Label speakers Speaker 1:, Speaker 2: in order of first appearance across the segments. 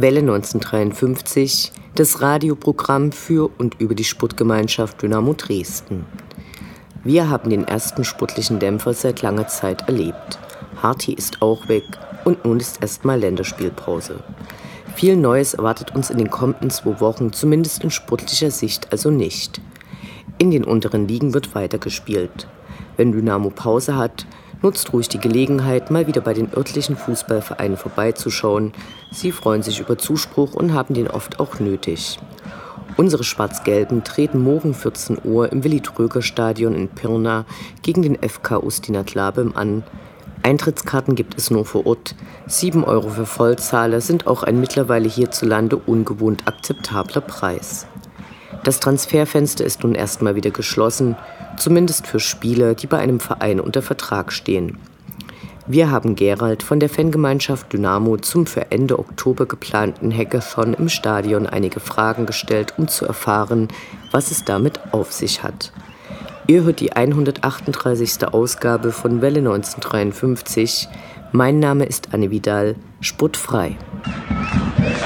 Speaker 1: Welle 1953, das Radioprogramm für und über die Sportgemeinschaft Dynamo Dresden. Wir haben den ersten sportlichen Dämpfer seit langer Zeit erlebt. Harti ist auch weg und nun ist erstmal Länderspielpause. Viel Neues erwartet uns in den kommenden zwei Wochen, zumindest in sportlicher Sicht also nicht. In den unteren Ligen wird weitergespielt. Wenn Dynamo Pause hat, Nutzt ruhig die Gelegenheit, mal wieder bei den örtlichen Fußballvereinen vorbeizuschauen. Sie freuen sich über Zuspruch und haben den oft auch nötig. Unsere Schwarz-Gelben treten morgen 14 Uhr im Willi-Tröger-Stadion in Pirna gegen den FK Ustina Tlabem an. Eintrittskarten gibt es nur vor Ort. 7 Euro für Vollzahler sind auch ein mittlerweile hierzulande ungewohnt akzeptabler Preis. Das Transferfenster ist nun erstmal wieder geschlossen, zumindest für Spieler, die bei einem Verein unter Vertrag stehen. Wir haben Gerald von der Fangemeinschaft Dynamo zum für Ende Oktober geplanten Hackathon im Stadion einige Fragen gestellt, um zu erfahren, was es damit auf sich hat. Ihr hört die 138. Ausgabe von Welle 1953. Mein Name ist Anne Vidal, sportfrei. Ich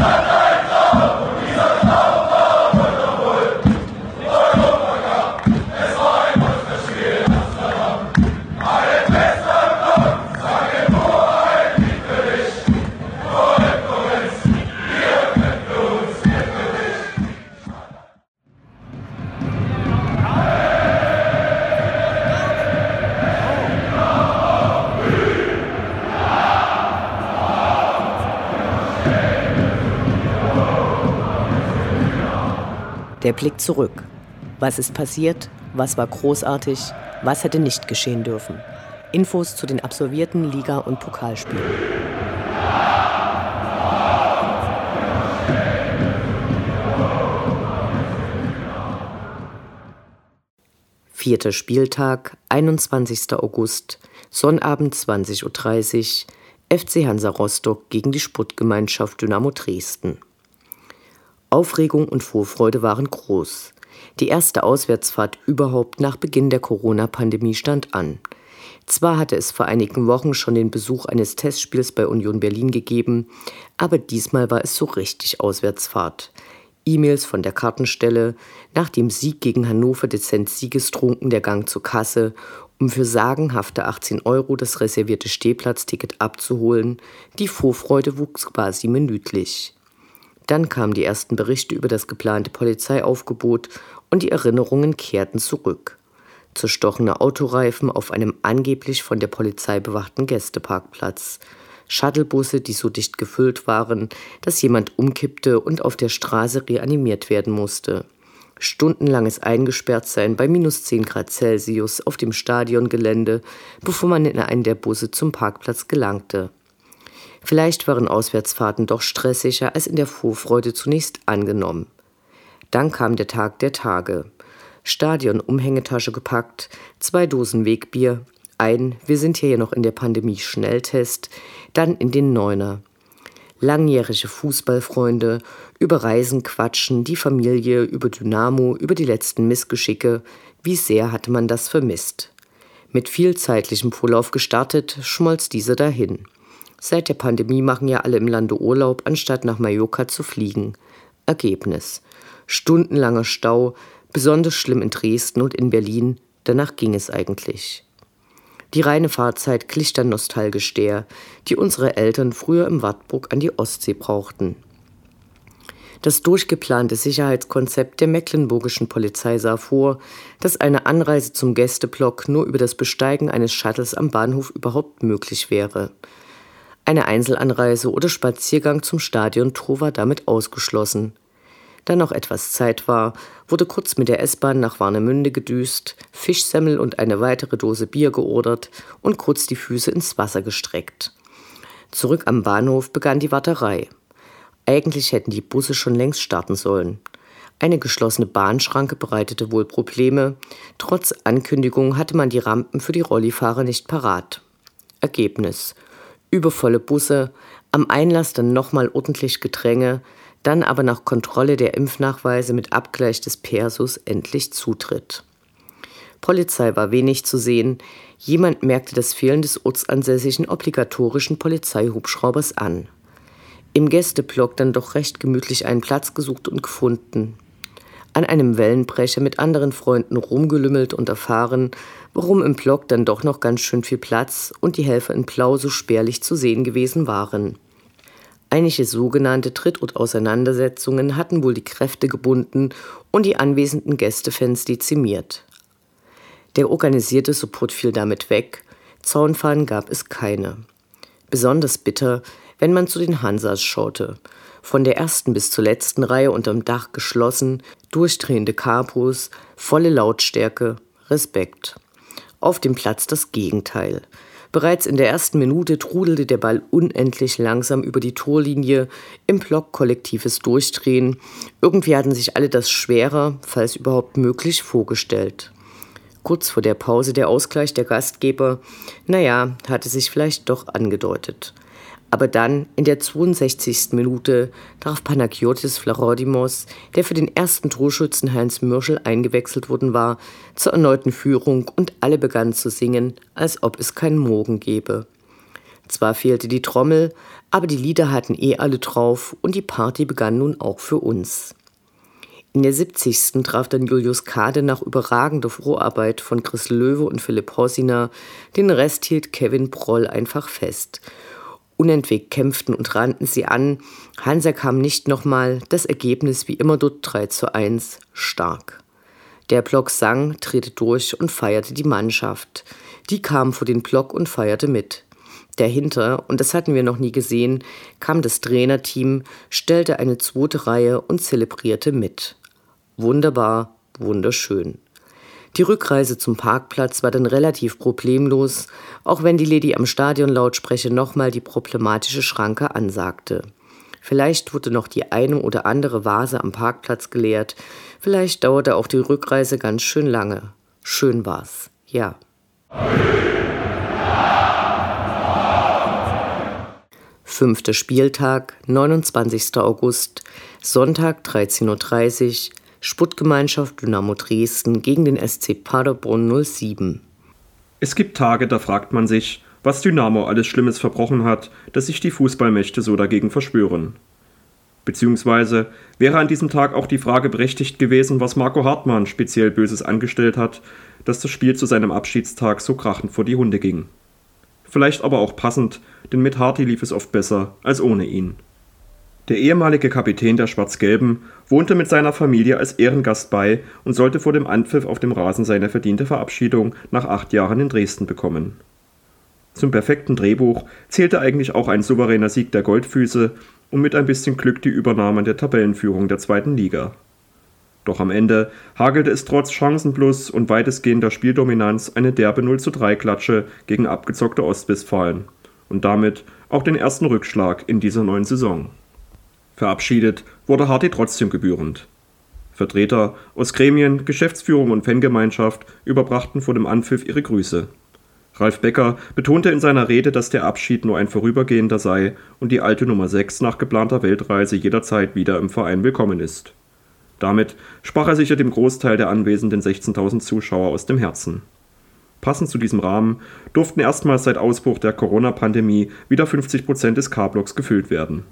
Speaker 1: Der Blick zurück. Was ist passiert? Was war großartig? Was hätte nicht geschehen dürfen? Infos zu den absolvierten Liga- und Pokalspielen. Vierter Spieltag, 21. August, Sonnabend 20.30 Uhr, FC Hansa Rostock gegen die Sportgemeinschaft Dynamo Dresden. Aufregung und Vorfreude waren groß. Die erste Auswärtsfahrt überhaupt nach Beginn der Corona-Pandemie stand an. Zwar hatte es vor einigen Wochen schon den Besuch eines Testspiels bei Union Berlin gegeben, aber diesmal war es so richtig Auswärtsfahrt. E-Mails von der Kartenstelle, nach dem Sieg gegen Hannover dezent siegestrunken der Gang zur Kasse, um für sagenhafte 18 Euro das reservierte Stehplatzticket abzuholen. Die Vorfreude wuchs quasi minütlich. Dann kamen die ersten Berichte über das geplante Polizeiaufgebot und die Erinnerungen kehrten zurück. Zerstochene Autoreifen auf einem angeblich von der Polizei bewachten Gästeparkplatz. Shuttlebusse, die so dicht gefüllt waren, dass jemand umkippte und auf der Straße reanimiert werden musste. Stundenlanges Eingesperrtsein bei minus 10 Grad Celsius auf dem Stadiongelände, bevor man in einen der Busse zum Parkplatz gelangte. Vielleicht waren Auswärtsfahrten doch stressiger als in der Vorfreude zunächst angenommen. Dann kam der Tag der Tage. Stadion Umhängetasche gepackt, zwei Dosen Wegbier, ein, wir sind hier ja noch in der Pandemie Schnelltest, dann in den Neuner. Langjährige Fußballfreunde, über Reisen quatschen, die Familie, über Dynamo, über die letzten Missgeschicke, wie sehr hatte man das vermisst. Mit viel zeitlichem Vorlauf gestartet, schmolz diese dahin. Seit der Pandemie machen ja alle im Lande Urlaub, anstatt nach Mallorca zu fliegen. Ergebnis. Stundenlanger Stau, besonders schlimm in Dresden und in Berlin, danach ging es eigentlich. Die reine Fahrzeit glich dann nostalgisch der, die unsere Eltern früher im Wartburg an die Ostsee brauchten. Das durchgeplante Sicherheitskonzept der mecklenburgischen Polizei sah vor, dass eine Anreise zum Gästeblock nur über das Besteigen eines Shuttles am Bahnhof überhaupt möglich wäre. Eine Einzelanreise oder Spaziergang zum Stadiontor war damit ausgeschlossen. Da noch etwas Zeit war, wurde kurz mit der S-Bahn nach Warnemünde gedüst, Fischsemmel und eine weitere Dose Bier geordert und kurz die Füße ins Wasser gestreckt. Zurück am Bahnhof begann die Warterei. Eigentlich hätten die Busse schon längst starten sollen. Eine geschlossene Bahnschranke bereitete wohl Probleme. Trotz Ankündigung hatte man die Rampen für die Rollifahrer nicht parat. Ergebnis: Übervolle Busse, am Einlass dann nochmal ordentlich Gedränge, dann aber nach Kontrolle der Impfnachweise mit Abgleich des Persus endlich Zutritt. Polizei war wenig zu sehen. Jemand merkte das Fehlen des ortsansässigen obligatorischen Polizeihubschraubers an. Im Gästeblock dann doch recht gemütlich einen Platz gesucht und gefunden an einem Wellenbrecher mit anderen Freunden rumgelümmelt und erfahren, warum im Block dann doch noch ganz schön viel Platz und die Helfer in Blau so spärlich zu sehen gewesen waren. Einige sogenannte Tritt- und Auseinandersetzungen hatten wohl die Kräfte gebunden und die anwesenden Gästefans dezimiert. Der organisierte Support fiel damit weg, Zaunfahnen gab es keine. Besonders bitter, wenn man zu den Hansas schaute – von der ersten bis zur letzten Reihe unterm Dach geschlossen, durchdrehende Kapus, volle Lautstärke, Respekt. Auf dem Platz das Gegenteil. Bereits in der ersten Minute trudelte der Ball unendlich langsam über die Torlinie, im Block kollektives Durchdrehen. Irgendwie hatten sich alle das schwerer, falls überhaupt möglich, vorgestellt. Kurz vor der Pause der Ausgleich der Gastgeber, naja, hatte sich vielleicht doch angedeutet. Aber dann, in der 62. Minute, traf Panagiotis Flarodimos, der für den ersten Torschützen Heinz Mürschel eingewechselt worden war, zur erneuten Führung und alle begannen zu singen, als ob es keinen Morgen gäbe. Zwar fehlte die Trommel, aber die Lieder hatten eh alle drauf und die Party begann nun auch für uns. In der 70. traf dann Julius Kade nach überragender Vorarbeit von Chris Löwe und Philipp Hossiner, den Rest hielt Kevin Proll einfach fest – Unentwegt kämpften und rannten sie an. Hansa kam nicht nochmal, das Ergebnis wie immer dort 3 zu 1, stark. Der Block sang, drehte durch und feierte die Mannschaft. Die kam vor den Block und feierte mit. Dahinter, und das hatten wir noch nie gesehen, kam das Trainerteam, stellte eine zweite Reihe und zelebrierte mit. Wunderbar, wunderschön. Die Rückreise zum Parkplatz war dann relativ problemlos, auch wenn die Lady am Stadionlautsprecher nochmal die problematische Schranke ansagte. Vielleicht wurde noch die eine oder andere Vase am Parkplatz geleert, vielleicht dauerte auch die Rückreise ganz schön lange. Schön war's, ja. Fünfter Spieltag, 29. August, Sonntag 13.30 Uhr, Sputtgemeinschaft Dynamo Dresden gegen den SC Paderborn 07.
Speaker 2: Es gibt Tage, da fragt man sich, was Dynamo alles Schlimmes verbrochen hat, dass sich die Fußballmächte so dagegen verschwören. Beziehungsweise wäre an diesem Tag auch die Frage berechtigt gewesen, was Marco Hartmann speziell Böses angestellt hat, dass das Spiel zu seinem Abschiedstag so krachend vor die Hunde ging. Vielleicht aber auch passend, denn mit Harty lief es oft besser als ohne ihn. Der ehemalige Kapitän der Schwarz-Gelben wohnte mit seiner Familie als Ehrengast bei und sollte vor dem Anpfiff auf dem Rasen seine verdiente Verabschiedung nach acht Jahren in Dresden bekommen. Zum perfekten Drehbuch zählte eigentlich auch ein souveräner Sieg der Goldfüße und mit ein bisschen Glück die Übernahme der Tabellenführung der zweiten Liga. Doch am Ende hagelte es trotz Chancenplus und weitestgehender Spieldominanz eine derbe 0 zu 3 Klatsche gegen abgezockte Ostwestfalen und damit auch den ersten Rückschlag in dieser neuen Saison. Verabschiedet wurde Hardy trotzdem gebührend. Vertreter aus Gremien, Geschäftsführung und Fangemeinschaft überbrachten vor dem Anpfiff ihre Grüße. Ralf Becker betonte in seiner Rede, dass der Abschied nur ein vorübergehender sei und die alte Nummer 6 nach geplanter Weltreise jederzeit wieder im Verein willkommen ist. Damit sprach er sicher dem Großteil der anwesenden 16.000 Zuschauer aus dem Herzen. Passend zu diesem Rahmen durften erstmals seit Ausbruch der Corona-Pandemie wieder 50 Prozent des K-Blocks gefüllt werden.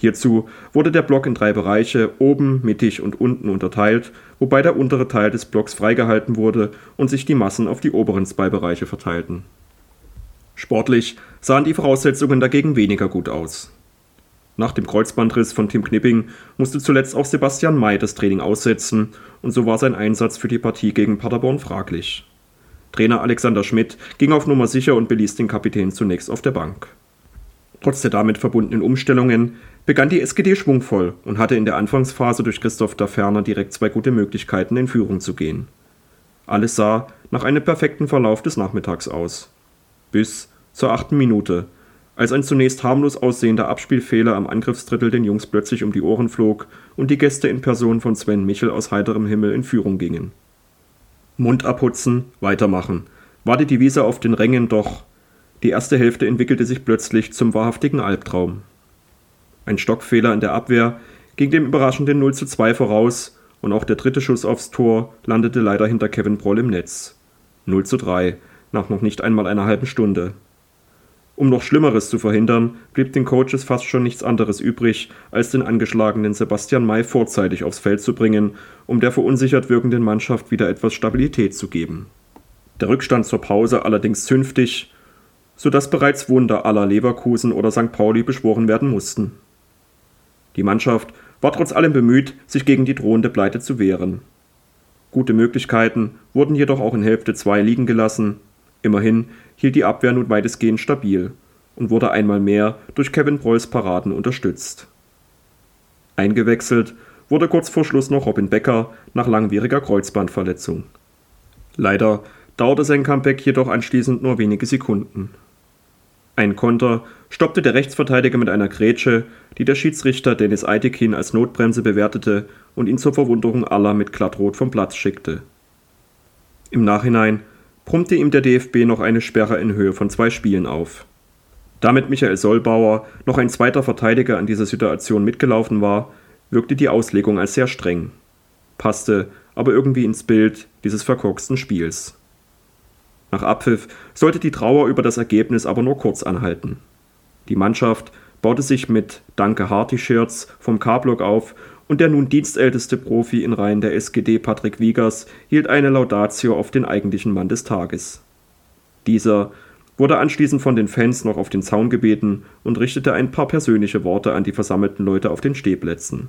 Speaker 2: Hierzu wurde der Block in drei Bereiche, oben, mittig und unten unterteilt, wobei der untere Teil des Blocks freigehalten wurde und sich die Massen auf die oberen zwei Bereiche verteilten. Sportlich sahen die Voraussetzungen dagegen weniger gut aus. Nach dem Kreuzbandriss von Tim Knipping musste zuletzt auch Sebastian May das Training aussetzen und so war sein Einsatz für die Partie gegen Paderborn fraglich. Trainer Alexander Schmidt ging auf Nummer sicher und beließ den Kapitän zunächst auf der Bank. Trotz der damit verbundenen Umstellungen begann die SGD schwungvoll und hatte in der Anfangsphase durch Christoph da Ferner direkt zwei gute Möglichkeiten, in Führung zu gehen. Alles sah nach einem perfekten Verlauf des Nachmittags aus. Bis zur achten Minute, als ein zunächst harmlos aussehender Abspielfehler am Angriffsdrittel den Jungs plötzlich um die Ohren flog und die Gäste in Person von Sven Michel aus heiterem Himmel in Führung gingen. Mund abputzen, weitermachen, war die Devise auf den Rängen, doch die erste Hälfte entwickelte sich plötzlich zum wahrhaftigen Albtraum. Ein Stockfehler in der Abwehr ging dem überraschenden 0 zu 2 voraus und auch der dritte Schuss aufs Tor landete leider hinter Kevin Broll im Netz. 0 zu 3, nach noch nicht einmal einer halben Stunde. Um noch Schlimmeres zu verhindern, blieb den Coaches fast schon nichts anderes übrig, als den angeschlagenen Sebastian May vorzeitig aufs Feld zu bringen, um der verunsichert wirkenden Mannschaft wieder etwas Stabilität zu geben. Der Rückstand zur Pause allerdings zünftig, sodass bereits Wunder aller Leverkusen oder St. Pauli beschworen werden mussten. Die Mannschaft war trotz allem bemüht, sich gegen die drohende Pleite zu wehren. Gute Möglichkeiten wurden jedoch auch in Hälfte 2 liegen gelassen. Immerhin hielt die Abwehr nun weitestgehend stabil und wurde einmal mehr durch Kevin Prolls Paraden unterstützt. Eingewechselt wurde kurz vor Schluss noch Robin Becker nach langwieriger Kreuzbandverletzung. Leider dauerte sein Comeback jedoch anschließend nur wenige Sekunden. Ein Konter stoppte der Rechtsverteidiger mit einer Grätsche, die der Schiedsrichter Dennis Eitekin als Notbremse bewertete und ihn zur Verwunderung aller mit glattrot vom Platz schickte. Im Nachhinein brummte ihm der DFB noch eine Sperre in Höhe von zwei Spielen auf. Damit Michael Sollbauer, noch ein zweiter Verteidiger an dieser Situation mitgelaufen war, wirkte die Auslegung als sehr streng, passte aber irgendwie ins Bild dieses verkorksten Spiels. Nach Abpfiff sollte die Trauer über das Ergebnis aber nur kurz anhalten. Die Mannschaft baute sich mit Danke Hart-T-Shirts vom K-Block auf und der nun dienstälteste Profi in Reihen der SGD Patrick Wiegers hielt eine Laudatio auf den eigentlichen Mann des Tages. Dieser wurde anschließend von den Fans noch auf den Zaun gebeten und richtete ein paar persönliche Worte an die versammelten Leute auf den Stehplätzen.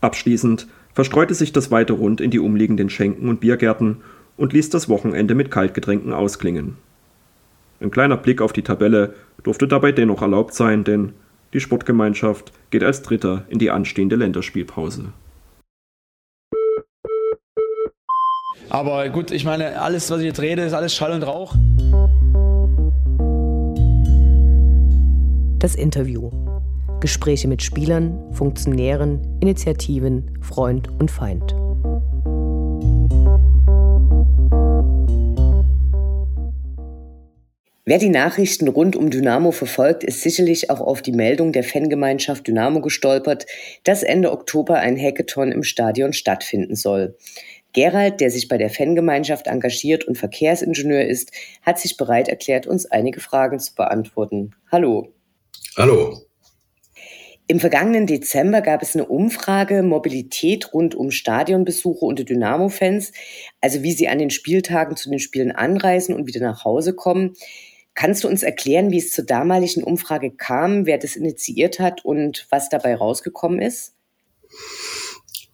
Speaker 2: Abschließend verstreute sich das weite Rund in die umliegenden Schenken und Biergärten und ließ das Wochenende mit Kaltgetränken ausklingen. Ein kleiner Blick auf die Tabelle durfte dabei dennoch erlaubt sein, denn die Sportgemeinschaft geht als Dritter in die anstehende Länderspielpause.
Speaker 3: Aber gut, ich meine, alles, was ich jetzt rede, ist alles Schall und Rauch.
Speaker 1: Das Interview. Gespräche mit Spielern, Funktionären, Initiativen, Freund und Feind. Wer die Nachrichten rund um Dynamo verfolgt, ist sicherlich auch auf die Meldung der Fangemeinschaft Dynamo gestolpert, dass Ende Oktober ein Hackathon im Stadion stattfinden soll. Gerald, der sich bei der Fangemeinschaft engagiert und Verkehrsingenieur ist, hat sich bereit erklärt, uns einige Fragen zu beantworten. Hallo.
Speaker 4: Hallo.
Speaker 1: Im vergangenen Dezember gab es eine Umfrage Mobilität rund um Stadionbesuche unter Dynamo-Fans, also wie sie an den Spieltagen zu den Spielen anreisen und wieder nach Hause kommen. Kannst du uns erklären, wie es zur damaligen Umfrage kam, wer das initiiert hat und was dabei rausgekommen ist?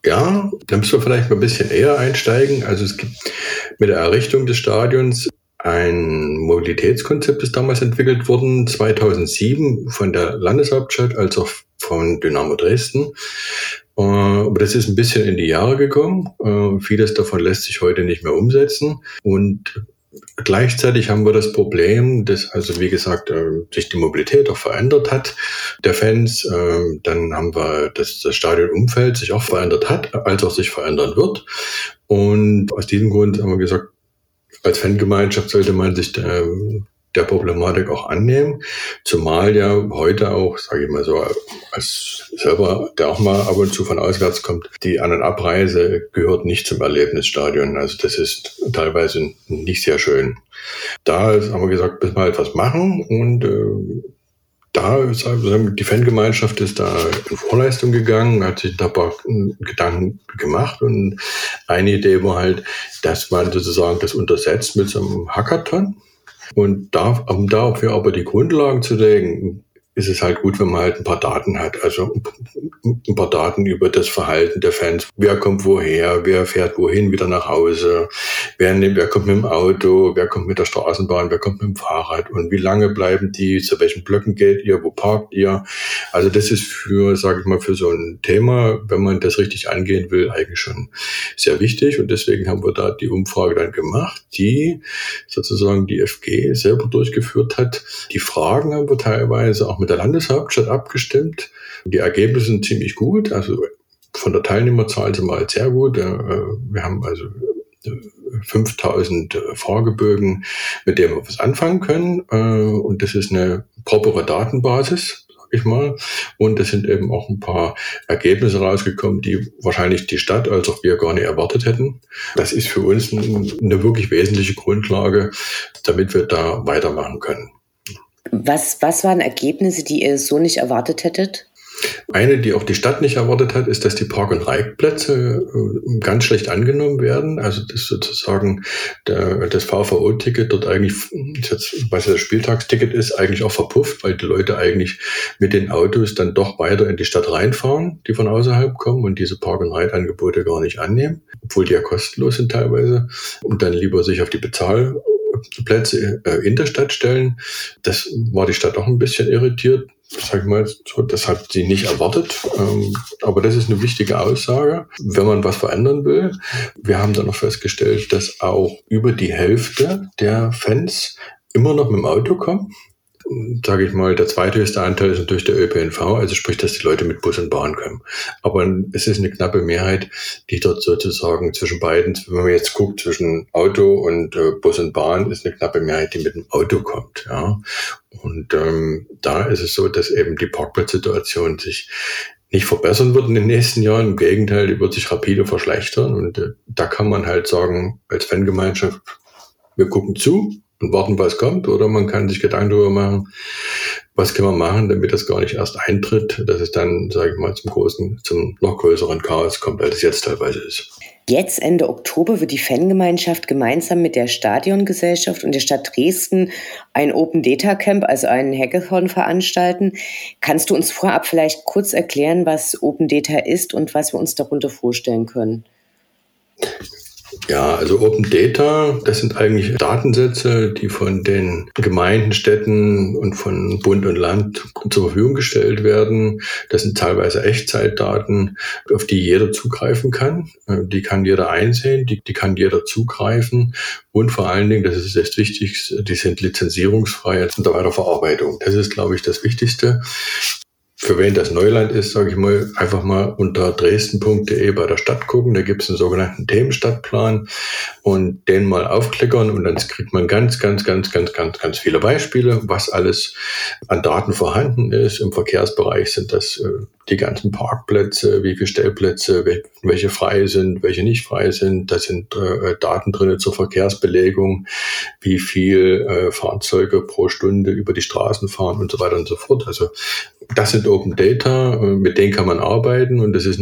Speaker 4: Ja, da müssen wir vielleicht mal ein bisschen eher einsteigen. Also es gibt mit der Errichtung des Stadions ein Mobilitätskonzept ist damals entwickelt worden, 2007 von der Landeshauptstadt als auch von Dynamo Dresden. Äh, aber das ist ein bisschen in die Jahre gekommen. Äh, vieles davon lässt sich heute nicht mehr umsetzen. Und Gleichzeitig haben wir das Problem, dass also wie gesagt äh, sich die Mobilität auch verändert hat der Fans. Ähm, dann haben wir, dass das Stadionumfeld sich auch verändert hat, als auch sich verändern wird. Und aus diesem Grund haben wir gesagt, als Fangemeinschaft sollte man sich ähm, der Problematik auch annehmen. Zumal ja heute auch, sage ich mal so, als selber, der auch mal ab und zu von auswärts kommt, die An- und Abreise gehört nicht zum Erlebnisstadion. Also das ist teilweise nicht sehr schön. Da haben wir gesagt, müssen wir etwas machen und äh, da ist die Fangemeinschaft ist da in Vorleistung gegangen, hat sich ein paar Gedanken gemacht und eine Idee war halt, dass man sozusagen das untersetzt mit so einem Hackathon. Und da, um dafür aber die Grundlagen zu legen, ist es halt gut, wenn man halt ein paar Daten hat. Also ein paar Daten über das Verhalten der Fans. Wer kommt woher? Wer fährt wohin wieder nach Hause? Wer, wer kommt mit dem Auto? Wer kommt mit der Straßenbahn? Wer kommt mit dem Fahrrad? Und wie lange bleiben die? Zu welchen Blöcken geht ihr? Wo parkt ihr? Also das ist für, sage ich mal, für so ein Thema, wenn man das richtig angehen will, eigentlich schon sehr wichtig. Und deswegen haben wir da die Umfrage dann gemacht, die sozusagen die FG selber durchgeführt hat. Die Fragen haben wir teilweise auch mit der Landeshauptstadt abgestimmt. Die Ergebnisse sind ziemlich gut. Also von der Teilnehmerzahl sind wir halt sehr gut. Äh, wir haben also 5000 äh, Fragebögen, mit denen wir was anfangen können. Äh, und das ist eine propere Datenbasis, sag ich mal. Und es sind eben auch ein paar Ergebnisse rausgekommen, die wahrscheinlich die Stadt als auch wir gar nicht erwartet hätten. Das ist für uns eine wirklich wesentliche Grundlage, damit wir da weitermachen können.
Speaker 1: Was, was waren Ergebnisse, die ihr so nicht erwartet hättet?
Speaker 4: Eine, die auch die Stadt nicht erwartet hat, ist, dass die Park- und Reitplätze äh, ganz schlecht angenommen werden. Also dass sozusagen der, das VVO-Ticket dort eigentlich, jetzt, was das Spieltagsticket ist, eigentlich auch verpufft, weil die Leute eigentlich mit den Autos dann doch weiter in die Stadt reinfahren, die von außerhalb kommen und diese Park- und Reitangebote gar nicht annehmen, obwohl die ja kostenlos sind teilweise und dann lieber sich auf die Bezahl Plätze äh, in der Stadt stellen. Das war die Stadt auch ein bisschen irritiert. Sag mal, das hat sie nicht erwartet. Ähm, aber das ist eine wichtige Aussage, wenn man was verändern will. Wir haben dann noch festgestellt, dass auch über die Hälfte der Fans immer noch mit dem Auto kommen sage ich mal, der zweithöchste Anteil ist natürlich der ÖPNV, also sprich, dass die Leute mit Bus und Bahn kommen. Aber es ist eine knappe Mehrheit, die dort sozusagen zwischen beiden, wenn man jetzt guckt, zwischen Auto und äh, Bus und Bahn, ist eine knappe Mehrheit, die mit dem Auto kommt. Ja. Und ähm, da ist es so, dass eben die Parkplatzsituation sich nicht verbessern wird in den nächsten Jahren. Im Gegenteil, die wird sich rapide verschlechtern. Und äh, da kann man halt sagen, als Fangemeinschaft, wir gucken zu, und warten, was kommt. Oder man kann sich Gedanken darüber machen, was kann man machen, damit das gar nicht erst eintritt, dass es dann, sage ich mal, zum großen, zum noch größeren Chaos kommt, als es jetzt teilweise ist.
Speaker 1: Jetzt Ende Oktober wird die Fangemeinschaft gemeinsam mit der Stadiongesellschaft und der Stadt Dresden ein Open Data Camp, also einen Hackathon veranstalten. Kannst du uns vorab vielleicht kurz erklären, was Open Data ist und was wir uns darunter vorstellen können?
Speaker 4: Ja, also Open Data, das sind eigentlich Datensätze, die von den Gemeinden, Städten und von Bund und Land zur Verfügung gestellt werden. Das sind teilweise Echtzeitdaten, auf die jeder zugreifen kann. Die kann jeder einsehen, die, die kann jeder zugreifen. Und vor allen Dingen, das ist das Wichtigste, die sind lizenzierungsfrei und der Weiterverarbeitung. Das ist, glaube ich, das Wichtigste. Für wen das Neuland ist, sage ich mal, einfach mal unter dresden.de bei der Stadt gucken. Da gibt es einen sogenannten Themenstadtplan und den mal aufklickern und dann kriegt man ganz, ganz, ganz, ganz, ganz, ganz viele Beispiele, was alles an Daten vorhanden ist. Im Verkehrsbereich sind das äh, die ganzen Parkplätze, wie viele Stellplätze, welche frei sind, welche nicht frei sind. Da sind äh, Daten drin zur Verkehrsbelegung, wie viel äh, Fahrzeuge pro Stunde über die Straßen fahren und so weiter und so fort. Also das sind Open Data, äh, mit denen kann man arbeiten und das ist,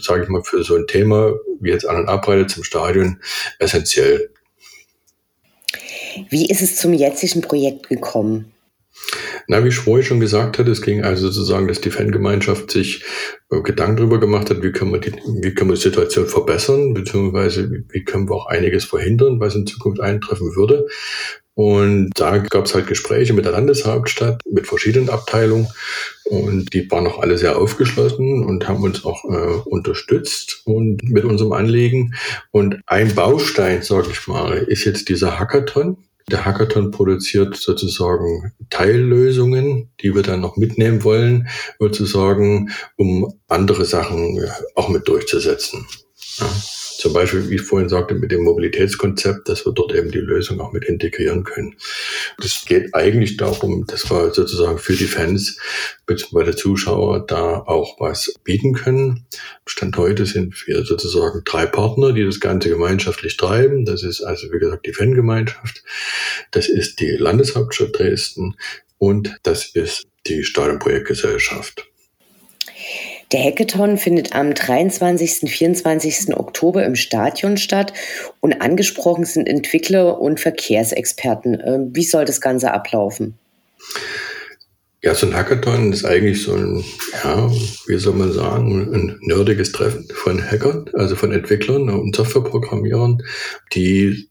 Speaker 4: sage ich mal, für so ein Thema wie jetzt An- und Abreise zum Stadion essentiell.
Speaker 1: Wie ist es zum jetzigen Projekt gekommen?
Speaker 4: Na, wie vorhin schon gesagt hatte, es ging also sozusagen, dass die Fangemeinschaft sich äh, Gedanken darüber gemacht hat, wie können wir die, wie können wir die Situation verbessern, beziehungsweise wie, wie können wir auch einiges verhindern, was in Zukunft eintreffen würde. Und da gab es halt Gespräche mit der Landeshauptstadt, mit verschiedenen Abteilungen. Und die waren auch alle sehr aufgeschlossen und haben uns auch äh, unterstützt und mit unserem Anliegen. Und ein Baustein, sage ich mal, ist jetzt dieser Hackathon. Der Hackathon produziert sozusagen Teillösungen, die wir dann noch mitnehmen wollen, sozusagen, um andere Sachen auch mit durchzusetzen. Ja. Zum Beispiel, wie ich vorhin sagte, mit dem Mobilitätskonzept, dass wir dort eben die Lösung auch mit integrieren können. Es geht eigentlich darum, dass wir sozusagen für die Fans bzw. Zuschauer da auch was bieten können. Stand heute sind wir sozusagen drei Partner, die das Ganze gemeinschaftlich treiben. Das ist also, wie gesagt, die Fangemeinschaft. Das ist die Landeshauptstadt Dresden und das ist die Stadionprojektgesellschaft.
Speaker 1: Der Hackathon findet am 23. und 24. Oktober im Stadion statt und angesprochen sind Entwickler und Verkehrsexperten. Ähm, wie soll das Ganze ablaufen?
Speaker 4: Ja, so ein Hackathon ist eigentlich so ein, ja, wie soll man sagen, ein nerdiges Treffen von Hackern, also von Entwicklern und Softwareprogrammierern, die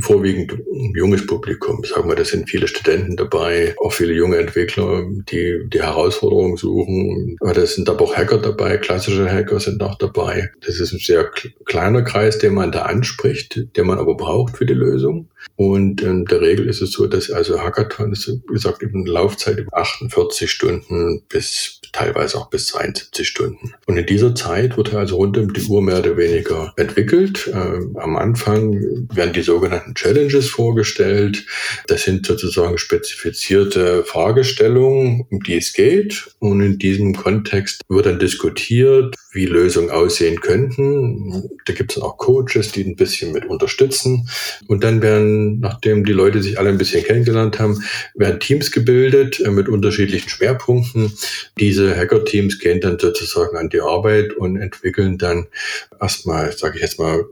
Speaker 4: vorwiegend junges Publikum, sagen wir, da sind viele Studenten dabei, auch viele junge Entwickler, die die Herausforderungen suchen. Aber da sind aber auch Hacker dabei, klassische Hacker sind auch dabei. Das ist ein sehr kleiner Kreis, den man da anspricht, den man aber braucht für die Lösung. Und in der Regel ist es so, dass also Hackathon ist, wie gesagt, über eine Laufzeit über 48 Stunden bis teilweise auch bis 72 Stunden. Und in dieser Zeit wird also rund um die Uhr mehr oder weniger entwickelt. Ähm, am Anfang werden die sogenannten Challenges vorgestellt. Das sind sozusagen spezifizierte Fragestellungen, um die es geht. Und in diesem Kontext wird dann diskutiert, wie Lösungen aussehen könnten. Da gibt es auch Coaches, die ein bisschen mit unterstützen. Und dann werden, nachdem die Leute sich alle ein bisschen kennengelernt haben, werden Teams gebildet äh, mit unterschiedlichen Schwerpunkten. Diese Hacker-Teams gehen dann sozusagen an die Arbeit und entwickeln dann erstmal, sage ich jetzt mal,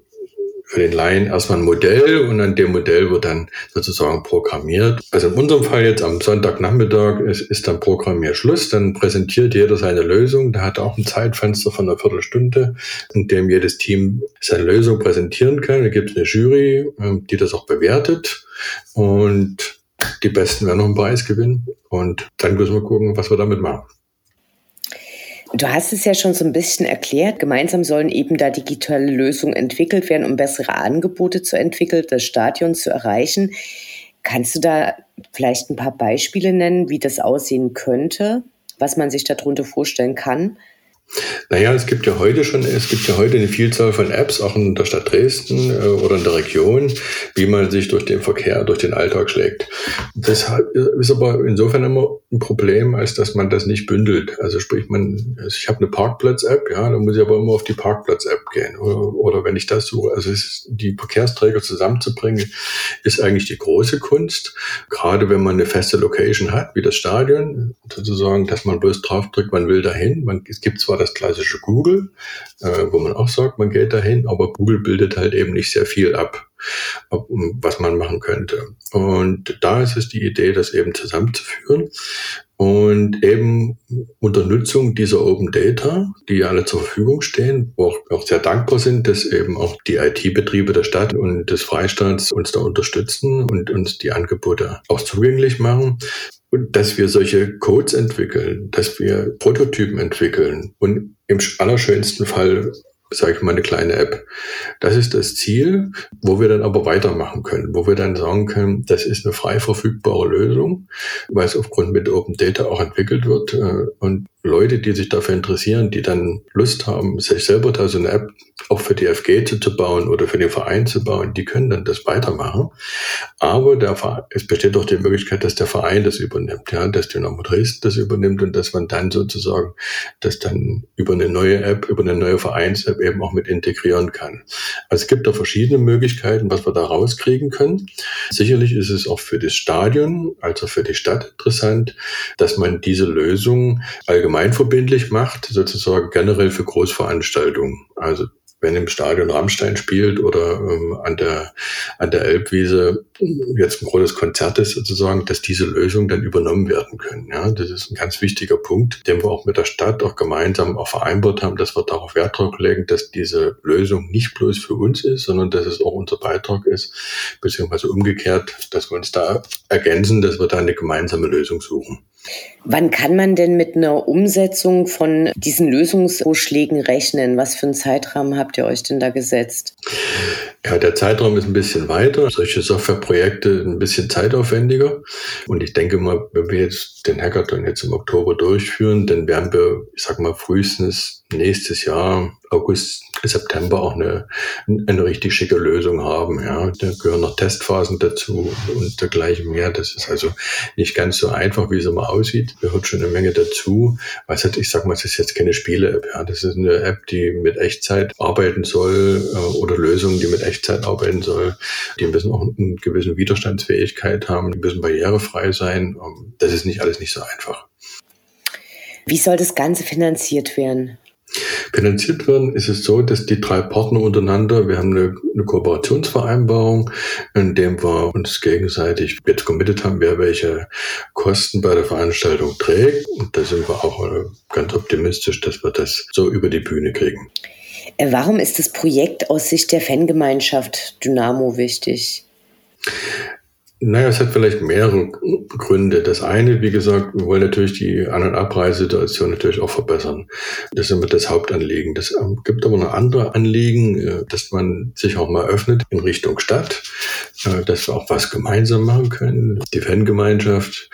Speaker 4: für den Laien erstmal ein Modell und an dem Modell wird dann sozusagen programmiert. Also in unserem Fall jetzt am Sonntagnachmittag ist, ist dann Programmierschluss, dann präsentiert jeder seine Lösung. Da hat auch ein Zeitfenster von einer Viertelstunde, in dem jedes Team seine Lösung präsentieren kann. Da gibt es eine Jury, ähm, die das auch bewertet und die Besten werden noch einen Preis gewinnen und dann müssen wir gucken, was wir damit machen.
Speaker 1: Du hast es ja schon so ein bisschen erklärt. Gemeinsam sollen eben da digitale Lösungen entwickelt werden, um bessere Angebote zu entwickeln, das Stadion zu erreichen. Kannst du da vielleicht ein paar Beispiele nennen, wie das aussehen könnte, was man sich darunter vorstellen kann?
Speaker 4: Naja, es gibt ja heute schon, es gibt ja heute eine Vielzahl von Apps, auch in der Stadt Dresden äh, oder in der Region, wie man sich durch den Verkehr, durch den Alltag schlägt. Das ist aber insofern immer ein Problem, als dass man das nicht bündelt. Also sprich, man, also ich habe eine Parkplatz-App, ja, dann muss ich aber immer auf die Parkplatz-App gehen. Oder, oder wenn ich das suche, also ist, die Verkehrsträger zusammenzubringen, ist eigentlich die große Kunst. Gerade wenn man eine feste Location hat, wie das Stadion, sozusagen, dass man bloß draufdrückt, man will dahin. Man, es gibt zwar das klassische Google, äh, wo man auch sagt, man geht dahin, aber Google bildet halt eben nicht sehr viel ab, was man machen könnte. Und da ist es die Idee, das eben zusammenzuführen und eben unter Nutzung dieser Open Data, die alle zur Verfügung stehen, wo wir auch sehr dankbar sind, dass eben auch die IT-Betriebe der Stadt und des Freistaats uns da unterstützen und uns die Angebote auch zugänglich machen dass wir solche Codes entwickeln, dass wir Prototypen entwickeln und im allerschönsten Fall sage ich mal, eine kleine App. Das ist das Ziel, wo wir dann aber weitermachen können, wo wir dann sagen können, das ist eine frei verfügbare Lösung, weil es aufgrund mit Open Data auch entwickelt wird äh, und Leute, die sich dafür interessieren, die dann Lust haben, sich selber da so eine App auch für die FG zu, bauen oder für den Verein zu bauen, die können dann das weitermachen. Aber der es besteht doch die Möglichkeit, dass der Verein das übernimmt, ja, dass Dynamo Dresden das übernimmt und dass man dann sozusagen das dann über eine neue App, über eine neue Vereins-App eben auch mit integrieren kann. Also es gibt da verschiedene Möglichkeiten, was wir da rauskriegen können. Sicherlich ist es auch für das Stadion, also für die Stadt interessant, dass man diese Lösung allgemein allgemeinverbindlich macht, sozusagen generell für Großveranstaltungen. Also wenn im Stadion Rammstein spielt oder ähm, an der an der Elbwiese jetzt ein großes Konzert ist sozusagen, dass diese Lösungen dann übernommen werden können. Ja, das ist ein ganz wichtiger Punkt, den wir auch mit der Stadt auch gemeinsam auch vereinbart haben, dass wir darauf Wert drauf legen, dass diese Lösung nicht bloß für uns ist, sondern dass es auch unser Beitrag ist, beziehungsweise umgekehrt, dass wir uns da ergänzen, dass wir da eine gemeinsame Lösung suchen.
Speaker 1: Wann kann man denn mit einer Umsetzung von diesen Lösungsvorschlägen rechnen? Was für einen Zeitrahmen habt ihr euch denn da gesetzt?
Speaker 4: Ja, der Zeitraum ist ein bisschen weiter. Solche Softwareprojekte ein bisschen zeitaufwendiger. Und ich denke mal, wenn wir jetzt den Hackathon jetzt im Oktober durchführen, dann werden wir, ich sag mal, frühestens nächstes Jahr, August, September auch eine, eine richtig schicke Lösung haben. Ja, da gehören noch Testphasen dazu und dergleichen mehr. Das ist also nicht ganz so einfach, wie es immer aussieht. Gehört schon eine Menge dazu. Was hat, ich sag mal, es ist jetzt keine Spiele-App. Ja, das ist eine App, die mit Echtzeit arbeiten soll äh, oder Lösungen, die mit Echtzeit arbeiten soll. Die müssen auch eine gewisse Widerstandsfähigkeit haben, die müssen barrierefrei sein. Ähm, das ist nicht alles nicht so einfach.
Speaker 1: Wie soll das Ganze finanziert werden?
Speaker 4: Finanziert werden ist es so, dass die drei Partner untereinander, wir haben eine, eine Kooperationsvereinbarung, in dem wir uns gegenseitig jetzt committed haben, wer welche Kosten bei der Veranstaltung trägt. Und da sind wir auch äh, ganz optimistisch, dass wir das so über die Bühne kriegen.
Speaker 1: Äh, warum ist das Projekt aus Sicht der Fangemeinschaft Dynamo wichtig?
Speaker 4: Naja, es hat vielleicht mehrere Gründe. Das eine, wie gesagt, wir wollen natürlich die An- und Abreisesituation natürlich auch verbessern. Das ist immer das Hauptanliegen. Das ähm, gibt aber noch andere Anliegen, äh, dass man sich auch mal öffnet in Richtung Stadt, äh, dass wir auch was gemeinsam machen können. Die Fangemeinschaft,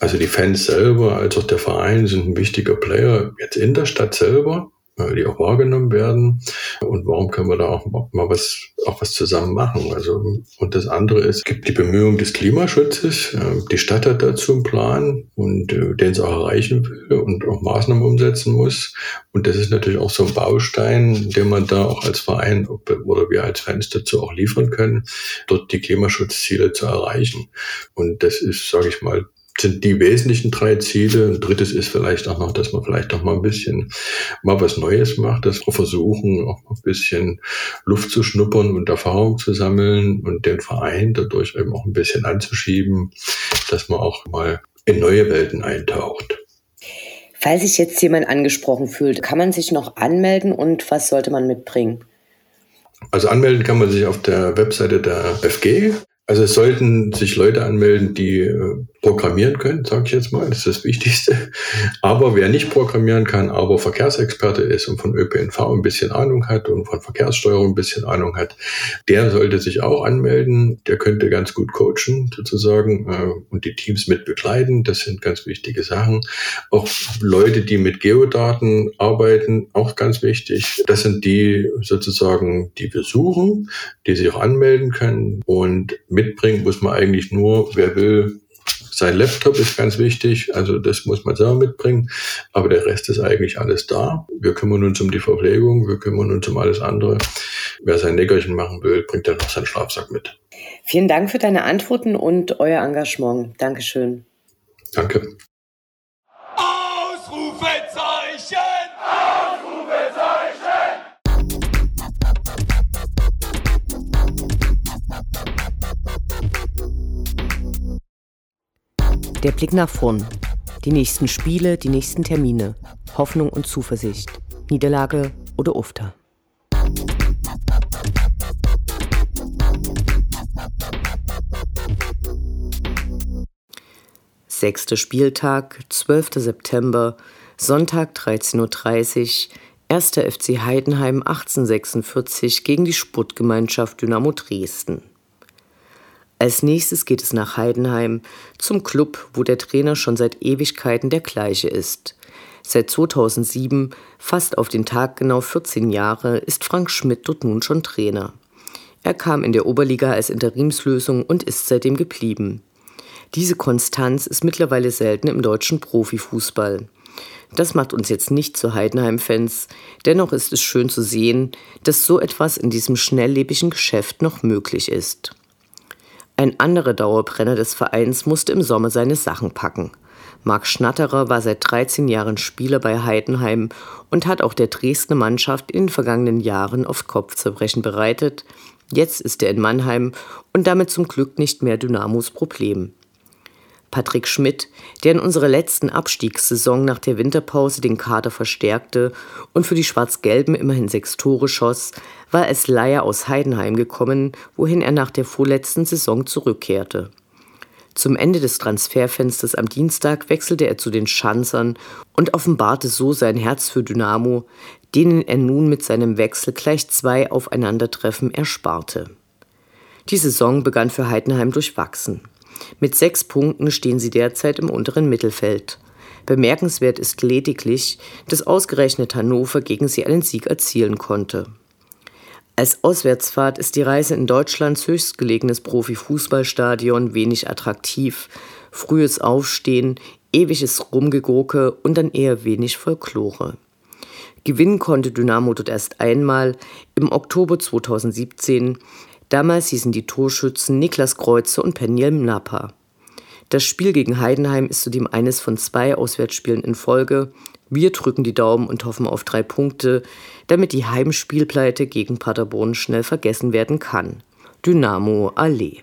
Speaker 4: also die Fans selber, als auch der Verein sind ein wichtiger Player jetzt in der Stadt selber die auch wahrgenommen werden. Und warum können wir da auch mal was, auch was zusammen machen? Also, und das andere ist, gibt die Bemühungen des Klimaschutzes. Die Stadt hat dazu einen Plan und äh, den es auch erreichen will und auch Maßnahmen umsetzen muss. Und das ist natürlich auch so ein Baustein, den man da auch als Verein oder wir als Fans dazu auch liefern können, dort die Klimaschutzziele zu erreichen. Und das ist, sage ich mal, sind die wesentlichen drei Ziele. Ein drittes ist vielleicht auch noch, dass man vielleicht auch mal ein bisschen mal was Neues macht, dass wir versuchen, auch ein bisschen Luft zu schnuppern und Erfahrung zu sammeln und den Verein dadurch eben auch ein bisschen anzuschieben, dass man auch mal in neue Welten eintaucht.
Speaker 1: Falls sich jetzt jemand angesprochen fühlt, kann man sich noch anmelden und was sollte man mitbringen?
Speaker 4: Also anmelden kann man sich auf der Webseite der FG. Also es sollten sich Leute anmelden, die äh, programmieren können, sage ich jetzt mal, das ist das Wichtigste. Aber wer nicht programmieren kann, aber Verkehrsexperte ist und von ÖPNV ein bisschen Ahnung hat und von Verkehrssteuerung ein bisschen Ahnung hat, der sollte sich auch anmelden. Der könnte ganz gut coachen sozusagen äh, und die Teams mit begleiten. Das sind ganz wichtige Sachen. Auch Leute, die mit Geodaten arbeiten, auch ganz wichtig. Das sind die sozusagen, die wir suchen, die sich auch anmelden können und mitbringen muss man eigentlich nur, wer will, sein Laptop ist ganz wichtig, also das muss man selber mitbringen, aber der Rest ist eigentlich alles da. Wir kümmern uns um die Verpflegung, wir kümmern uns um alles andere. Wer sein Nickerchen machen will, bringt dann noch seinen Schlafsack mit.
Speaker 1: Vielen Dank für deine Antworten und euer Engagement. Dankeschön.
Speaker 4: Danke.
Speaker 1: Der Blick nach vorn. Die nächsten Spiele, die nächsten Termine. Hoffnung und Zuversicht. Niederlage oder Ufter. Sechster Spieltag, 12. September, Sonntag 13.30 Uhr, 1. FC Heidenheim 1846 gegen die Sportgemeinschaft Dynamo Dresden. Als nächstes geht es nach Heidenheim, zum Club, wo der Trainer schon seit Ewigkeiten der gleiche ist. Seit 2007, fast auf den Tag genau 14 Jahre, ist Frank Schmidt dort nun schon Trainer. Er kam in der Oberliga als Interimslösung und ist seitdem geblieben. Diese Konstanz ist mittlerweile selten im deutschen Profifußball. Das macht uns jetzt nicht zu Heidenheim-Fans, dennoch ist es schön zu sehen, dass so etwas in diesem schnelllebigen Geschäft noch möglich ist. Ein anderer Dauerbrenner des Vereins musste im Sommer seine Sachen packen. Marc Schnatterer war seit 13 Jahren Spieler bei Heidenheim und hat auch der Dresdner Mannschaft in den vergangenen Jahren oft Kopfzerbrechen bereitet. Jetzt ist er in Mannheim und damit zum Glück nicht mehr Dynamos Problem. Patrick Schmidt, der in unserer letzten Abstiegssaison nach der Winterpause den Kader verstärkte und für die Schwarz-Gelben immerhin sechs Tore schoss, war als Leier aus Heidenheim gekommen, wohin er nach der vorletzten Saison zurückkehrte. Zum Ende des Transferfensters am Dienstag wechselte er zu den Schanzern und offenbarte so sein Herz für Dynamo, denen er nun mit seinem Wechsel gleich zwei Aufeinandertreffen ersparte. Die Saison begann für Heidenheim durchwachsen. Mit sechs Punkten stehen sie derzeit im unteren Mittelfeld. Bemerkenswert ist lediglich, dass ausgerechnet Hannover gegen sie einen Sieg erzielen konnte. Als Auswärtsfahrt ist die Reise in Deutschlands höchstgelegenes Profifußballstadion wenig attraktiv. Frühes Aufstehen, ewiges Rumgegurke und dann eher wenig Folklore. Gewinnen konnte Dynamo dort erst einmal im Oktober 2017 Damals hießen die Torschützen Niklas Kreuze und Peniel Mnapa. Das Spiel gegen Heidenheim ist zudem eines von zwei Auswärtsspielen in Folge. Wir drücken die Daumen und hoffen auf drei Punkte, damit die Heimspielpleite gegen Paderborn schnell vergessen werden kann. Dynamo Allee.